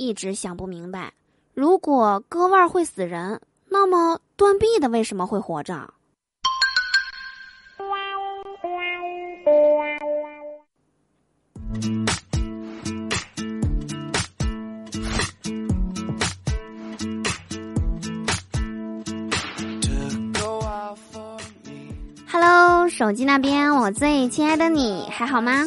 一直想不明白，如果割腕会死人，那么断臂的为什么会活着？Hello，手机那边，我最亲爱的你还好吗？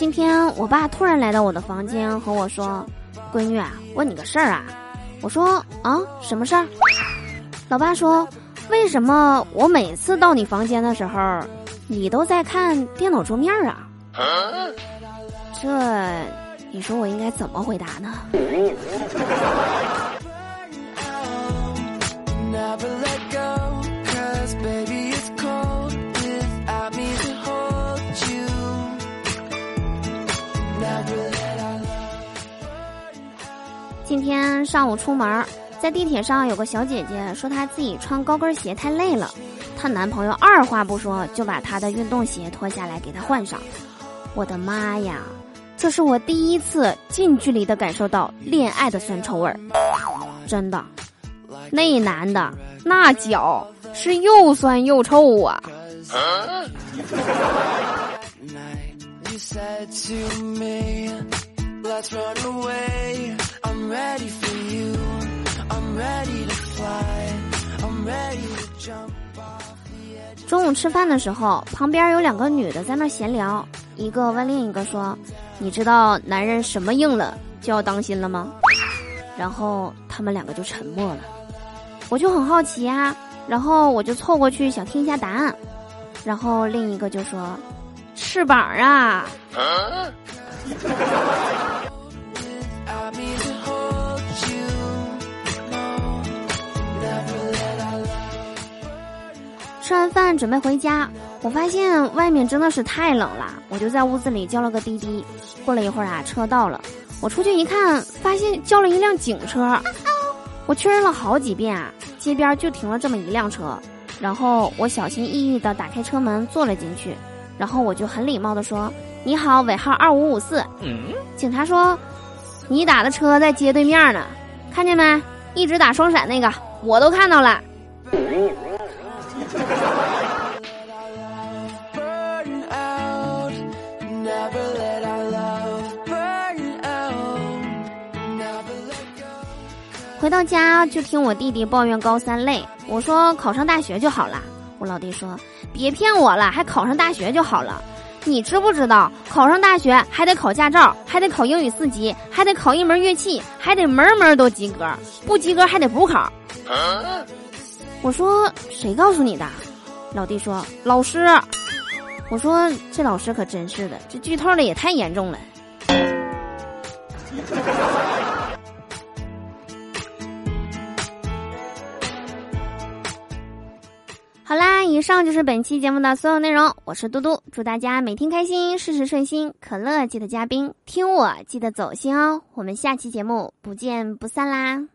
今天我爸突然来到我的房间和我说：“闺女啊，问你个事儿啊。”我说：“啊，什么事儿？”老爸说：“为什么我每次到你房间的时候，你都在看电脑桌面啊？”这，你说我应该怎么回答呢？今天上午出门，在地铁上有个小姐姐说她自己穿高跟鞋太累了，她男朋友二话不说就把她的运动鞋脱下来给她换上。我的妈呀，这是我第一次近距离的感受到恋爱的酸臭味儿，真的，那男的那脚是又酸又臭啊！中午吃饭的时候，旁边有两个女的在那闲聊，一个问另一个说：“你知道男人什么硬了就要当心了吗？”然后他们两个就沉默了。我就很好奇啊，然后我就凑过去想听一下答案，然后另一个就说：“翅膀啊。”吃完饭准备回家，我发现外面真的是太冷了，我就在屋子里叫了个滴滴。过了一会儿啊，车到了，我出去一看，发现叫了一辆警车。我确认了好几遍啊，街边就停了这么一辆车。然后我小心翼翼地打开车门坐了进去，然后我就很礼貌地说：“你好，尾号二五五四。”警察说：“你打的车在街对面呢，看见没？一直打双闪那个，我都看到了。”回到家就听我弟弟抱怨高三累，我说考上大学就好了。我老弟说别骗我了，还考上大学就好了？你知不知道考上大学还得考驾照，还得考英语四级，还得考一门乐器，还得门门都及格，不及格还得补考。我说谁告诉你的？老弟说老师。我说这老师可真是的，这剧透的也太严重了。好啦，以上就是本期节目的所有内容。我是嘟嘟，祝大家每天开心，事事顺心。可乐记得加冰，听我记得走心哦。我们下期节目不见不散啦！